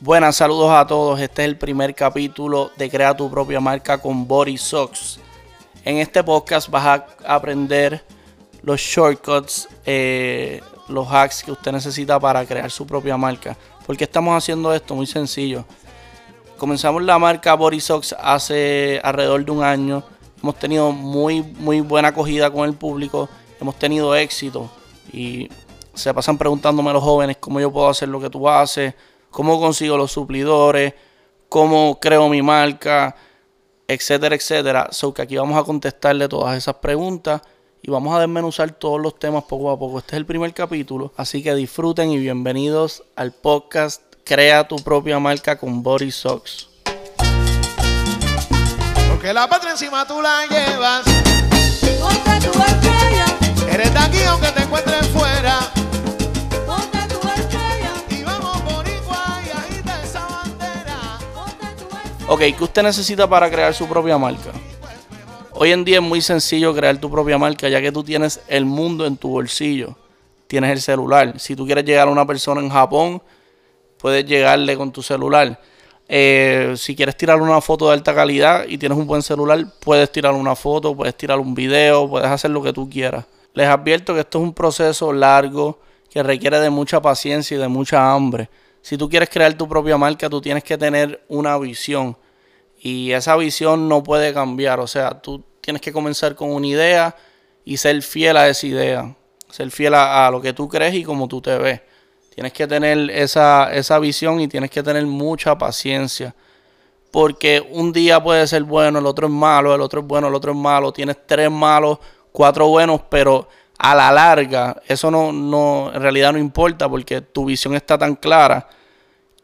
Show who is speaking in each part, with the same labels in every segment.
Speaker 1: Buenas, saludos a todos. Este es el primer capítulo de Crea tu propia marca con Body Socks. En este podcast vas a aprender los shortcuts, eh, los hacks que usted necesita para crear su propia marca. ¿Por qué estamos haciendo esto? Muy sencillo. Comenzamos la marca Body Socks hace alrededor de un año. Hemos tenido muy, muy buena acogida con el público. Hemos tenido éxito. Y se pasan preguntándome los jóvenes cómo yo puedo hacer lo que tú haces cómo consigo los suplidores, cómo creo mi marca, etcétera, etcétera. So que aquí vamos a contestarle todas esas preguntas y vamos a desmenuzar todos los temas poco a poco. Este es el primer capítulo, así que disfruten y bienvenidos al podcast Crea tu propia marca con Body Socks.
Speaker 2: Porque la patria encima tú la llevas. Eres de aquí aunque te encuentres fuera.
Speaker 1: Ok, ¿qué usted necesita para crear su propia marca? Hoy en día es muy sencillo crear tu propia marca ya que tú tienes el mundo en tu bolsillo. Tienes el celular. Si tú quieres llegar a una persona en Japón, puedes llegarle con tu celular. Eh, si quieres tirar una foto de alta calidad y tienes un buen celular, puedes tirar una foto, puedes tirar un video, puedes hacer lo que tú quieras. Les advierto que esto es un proceso largo que requiere de mucha paciencia y de mucha hambre si tú quieres crear tu propia marca, tú tienes que tener una visión. Y esa visión no puede cambiar. O sea, tú tienes que comenzar con una idea y ser fiel a esa idea. Ser fiel a, lo que tú crees y como tú te ves. Tienes que tener esa, esa visión y tienes que tener mucha paciencia. Porque un día puede ser bueno, el otro es malo, el otro es bueno, el otro es malo. Tienes tres malos, cuatro buenos, pero a la larga, eso no, no, en realidad no importa porque tu visión está tan clara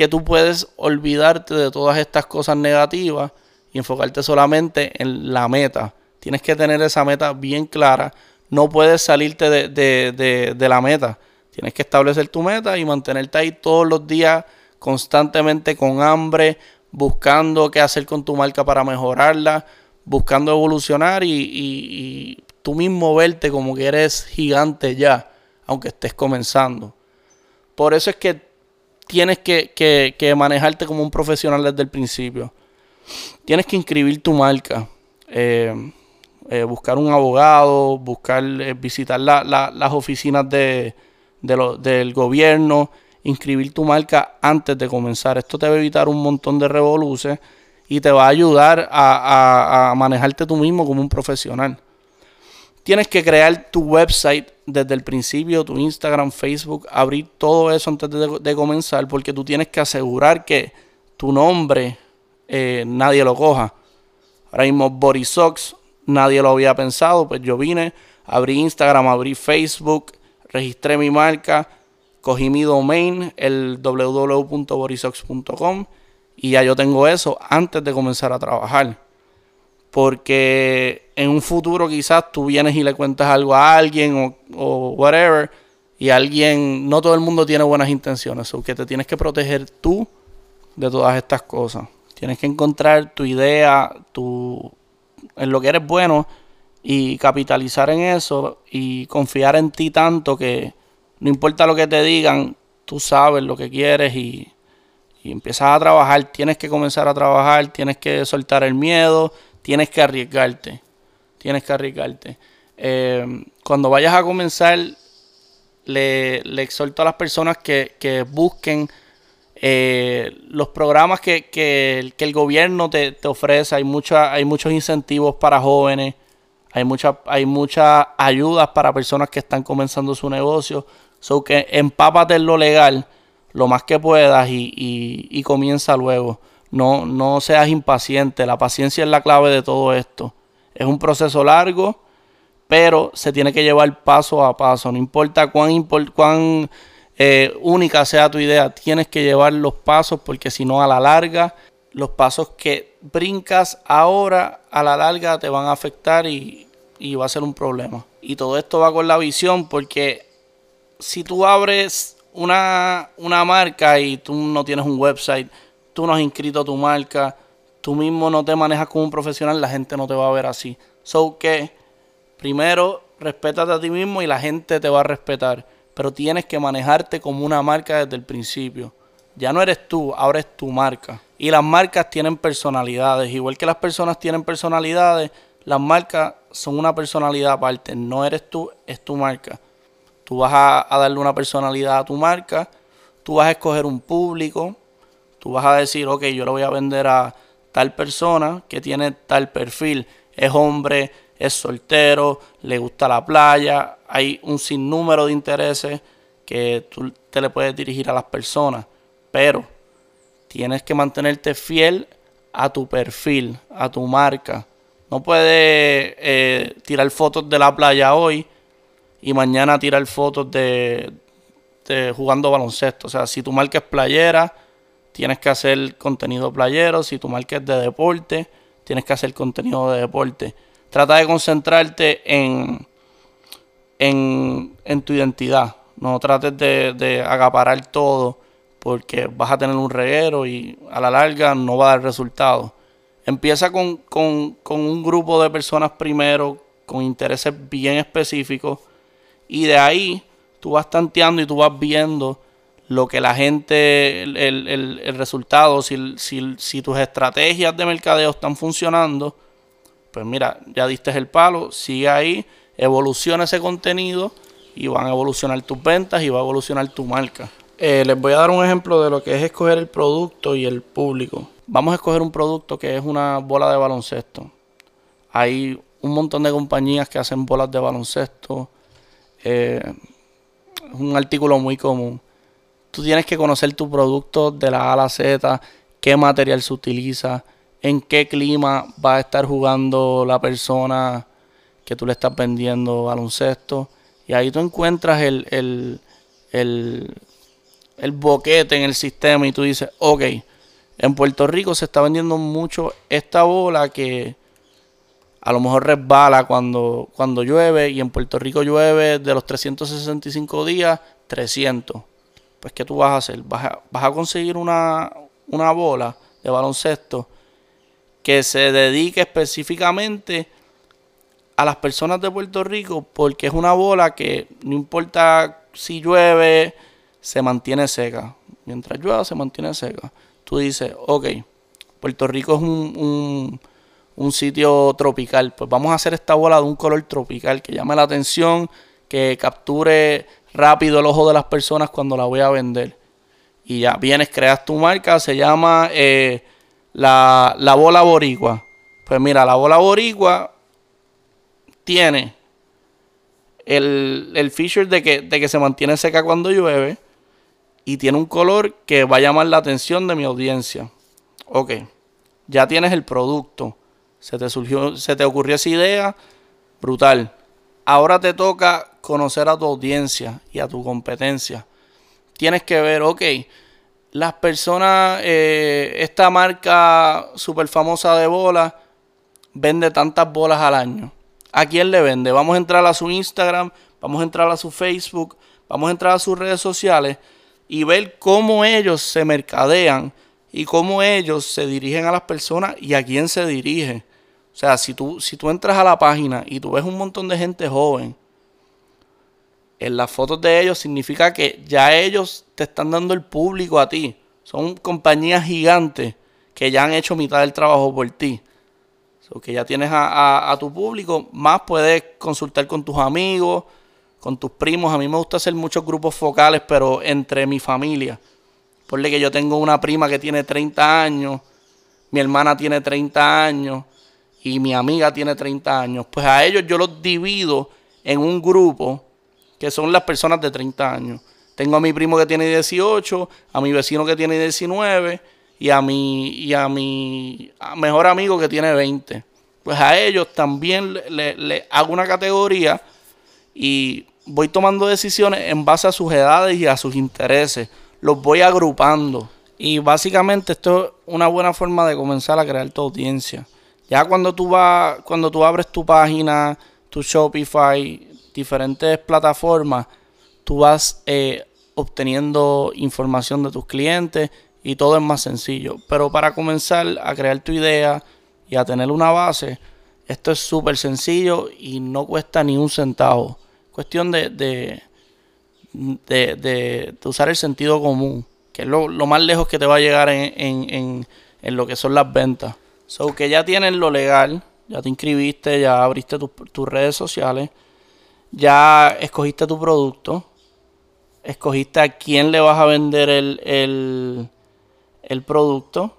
Speaker 1: que tú puedes olvidarte de todas estas cosas negativas y enfocarte solamente en la meta. Tienes que tener esa meta bien clara. No puedes salirte de, de, de la meta. Tienes que establecer tu meta y mantenerte ahí todos los días constantemente con hambre, buscando qué hacer con tu marca para mejorarla, buscando evolucionar y tú mismo verte como que eres gigante ya, aunque estés comenzando. Por eso es que tienes que, manejarte como un profesional desde el principio. Tienes que inscribir tu marca, eh, eh, buscar un abogado, buscar, eh, visitar las oficinas de, del gobierno, inscribir tu marca antes de comenzar. Esto te va a evitar un montón de revoluciones y te va a ayudar a manejarte tú mismo como un profesional. Tienes que crear tu website desde el principio, tu Instagram, Facebook, abrir todo eso antes de, comenzar, porque tú tienes que asegurar que tu nombre eh, nadie lo coja. Ahora mismo Bodysox, nadie lo había pensado, pues yo vine, abrí Instagram, abrí Facebook, registré mi marca, cogí mi domain, el www.borisox.com y ya yo tengo eso antes de comenzar a trabajar. Porque en un futuro quizás tú vienes y le cuentas algo a alguien o, whatever, y alguien, no todo el mundo tiene buenas intenciones, o que te tienes que proteger tú de todas estas cosas. Tienes que encontrar tu idea, tu, en lo que eres bueno y capitalizar en eso y confiar en ti tanto que no importa lo que te digan, tú sabes lo que quieres y, y empiezas a trabajar. Tienes que comenzar a trabajar, tienes que soltar el miedo tienes que arriesgarte. Tienes que arriesgarte. Eh, cuando vayas a comenzar, le, exhorto a las personas que, busquen eh, los programas que, el gobierno te, ofrece. Hay, mucha, hay muchos incentivos para jóvenes. Hay muchas hay muchas ayudas para personas que están comenzando su negocio. So que empápate en lo legal lo más que puedas y, y comienza luego. No, no seas impaciente. La paciencia es la clave de todo esto. Es un proceso largo, pero se tiene que llevar paso a paso. No importa cuán, cuán eh, única sea tu idea, tienes que llevar los pasos porque si no a la larga, los pasos que brincas ahora a la larga te van a afectar y, va a ser un problema. Y todo esto va con la visión porque si tú abres una, una marca y tú no tienes un website, tú no has inscrito tu marca, tú mismo no te manejas como un profesional, la gente no te va a ver así. So que primero respétate a ti mismo y la gente te va a respetar, pero tienes que manejarte como una marca desde el principio. Ya no eres tú, ahora es tu marca. Y las marcas tienen personalidades. Igual que las personas tienen personalidades, las marcas son una personalidad aparte. No eres tú, es tu marca. Tú vas a, a darle una personalidad a tu marca. Tú vas a escoger un público. Tú vas a decir, ok, yo lo voy a vender a tal persona que tiene tal perfil. Es hombre, es soltero, le gusta la playa. Hay un sinnúmero de intereses que tú te le puedes dirigir a las personas. Pero tienes que mantenerte fiel a tu perfil, a tu marca. No puedes eh, tirar fotos de la playa hoy y mañana tirar fotos de, de, jugando baloncesto. O sea, si tu marca es playera, tienes que hacer contenido playero. Si tu marca es de deporte, tienes que hacer contenido de deporte. Trata de concentrarte en, en, en tu identidad. No trates de, de acaparar todo porque vas a tener un reguero y a la larga no va a dar resultado. Empieza con, con, con, un grupo de personas primero, con intereses bien específicos, y de ahí tú vas tanteando y tú vas viendo lo que la gente, el, el, el resultado, si, si, si, tus estrategias de mercadeo están funcionando, pues mira, ya diste el palo, sigue ahí, evoluciona ese contenido y van a evolucionar tus ventas y va a evolucionar tu marca. Eh, les voy a dar un ejemplo de lo que es escoger el producto y el público. Vamos a escoger un producto que es una bola de baloncesto. Hay un montón de compañías que hacen bolas de baloncesto. Eh, es un artículo muy común. Tú tienes que conocer tu producto de la A a la Z, qué material se utiliza, en qué clima va a estar jugando la persona que tú le estás vendiendo baloncesto. Y ahí tú encuentras el, el, el boquete en el sistema y tú dices, ok, en Puerto Rico se está vendiendo mucho esta bola que a lo mejor resbala cuando, cuando llueve y en Puerto Rico llueve de los 365 días, 300. Pues ¿qué tú vas a hacer? Vas a, vas a conseguir una, una bola de baloncesto que se dedique específicamente a las personas de Puerto Rico porque es una bola que no importa si llueve, se mantiene seca. Mientras llueva, se mantiene seca. Tú dices, ok, Puerto Rico es un, un, sitio tropical. Pues vamos a hacer esta bola de un color tropical que llame la atención, que capture rápido el ojo de las personas cuando la voy a vender. Y ya vienes, creas tu marca, se llama eh, la, la bola boricua. Pues mira, la bola boricua tiene el, el feature de que, de que se mantiene seca cuando llueve y tiene un color que va a llamar la atención de mi audiencia. Ok, ya tienes el producto. Se te surgió, se te ocurrió esa idea, brutal. Ahora te toca conocer a tu audiencia y a tu competencia. Tienes que ver, ok, las personas, eh, esta marca súper famosa de bolas vende tantas bolas al año. ¿A quién le vende? Vamos a entrar a su Instagram, vamos a entrar a su Facebook, vamos a entrar a sus redes sociales y ver cómo ellos se mercadean y cómo ellos se dirigen a las personas y a quién se dirige. O sea, si tú, si tú entras a la página y tú ves un montón de gente joven, en las fotos de ellos significa que ya ellos te están dando el público a ti. Son compañías gigantes que ya han hecho mitad del trabajo por ti. O que ya tienes a, a tu público, más puedes consultar con tus amigos, con tus primos. A mí me gusta hacer muchos grupos focales, pero entre mi familia. Ponle que yo tengo una prima que tiene 30 años, mi hermana tiene 30 años y mi amiga tiene 30 años. Pues a ellos yo los divido en un grupo que son las personas de 30 años. Tengo a mi primo que tiene 18, a mi vecino que tiene 19 y a mi, y a mi mejor amigo que tiene 20. Pues a ellos también le, le hago una categoría y voy tomando decisiones en base a sus edades y a sus intereses. Los voy agrupando. Y básicamente esto es una buena forma de comenzar a crear tu audiencia. Ya cuando tú vas, cuando tú abres tu página, tu Shopify, diferentes plataformas, tú vas eh, obteniendo información de tus clientes y todo es más sencillo. Pero para comenzar a crear tu idea y a tener una base, esto es súper sencillo y no cuesta ni un centavo cuestión de, de, de, usar el sentido común que es lo, más lejos que te va a llegar en, lo que son las ventas. So que ya tienes lo legal, ya te inscribiste, ya abriste tus redes sociales, ya escogiste tu producto, escogiste a quién le vas a vender el, el producto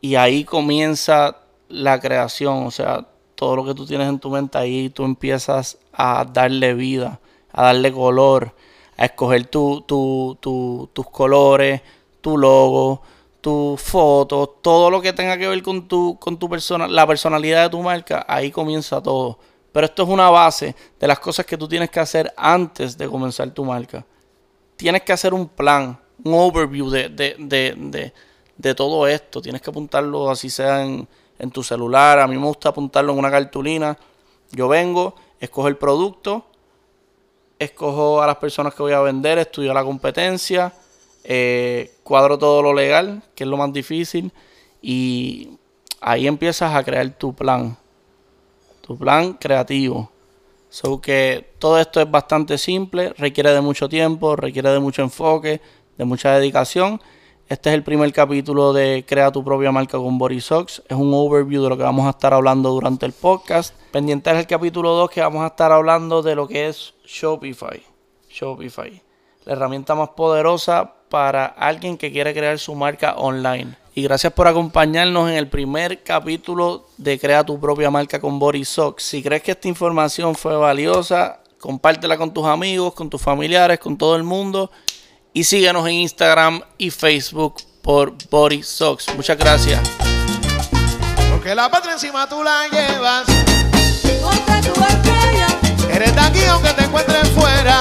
Speaker 1: y ahí comienza la creación, o sea, todo lo que tú tienes en tu mente ahí tú empiezas a darle vida, a darle color, a escoger tu, tus colores, tu logo, tu foto, todo lo que tenga que ver con tu, con tu persona, la personalidad de tu marca, ahí comienza todo. Pero esto es una base de las cosas que tú tienes que hacer antes de comenzar tu marca. Tienes que hacer un plan, un overview de, de, de, de todo esto. Tienes que apuntarlo así sea en, en tu celular. A mí me gusta apuntarlo en una cartulina. Yo vengo, escojo el producto, escojo a las personas que voy a vender, estudio la competencia, eh, cuadro todo lo legal, que es lo más difícil, y ahí empiezas a crear tu plan, tu plan creativo. So que todo esto es bastante simple, requiere de mucho tiempo, requiere de mucho enfoque, de mucha dedicación este es el primer capítulo de Crea tu propia marca con Borisox. Es un overview de lo que vamos a estar hablando durante el podcast. Pendiente es el capítulo 2 que vamos a estar hablando de lo que es Shopify. Shopify. La herramienta más poderosa para alguien que quiere crear su marca online. Y gracias por acompañarnos en el primer capítulo de Crea tu propia marca con Borisox. Si crees que esta información fue valiosa, compártela con tus amigos, con tus familiares, con todo el mundo y síguenos en Instagram y Facebook por Body Socks. Muchas gracias.
Speaker 2: Porque la patria encima tú la llevas. Eres de aquí aunque te encuentres fuera.